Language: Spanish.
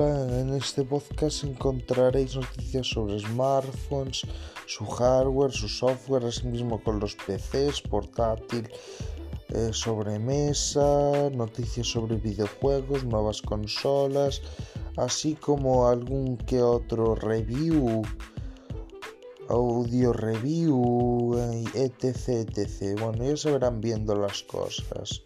En este podcast encontraréis noticias sobre smartphones, su hardware, su software, asimismo con los PCs, portátil, eh, sobremesa, noticias sobre videojuegos, nuevas consolas, así como algún que otro review, audio review, eh, etc, etc. Bueno, ya se verán viendo las cosas.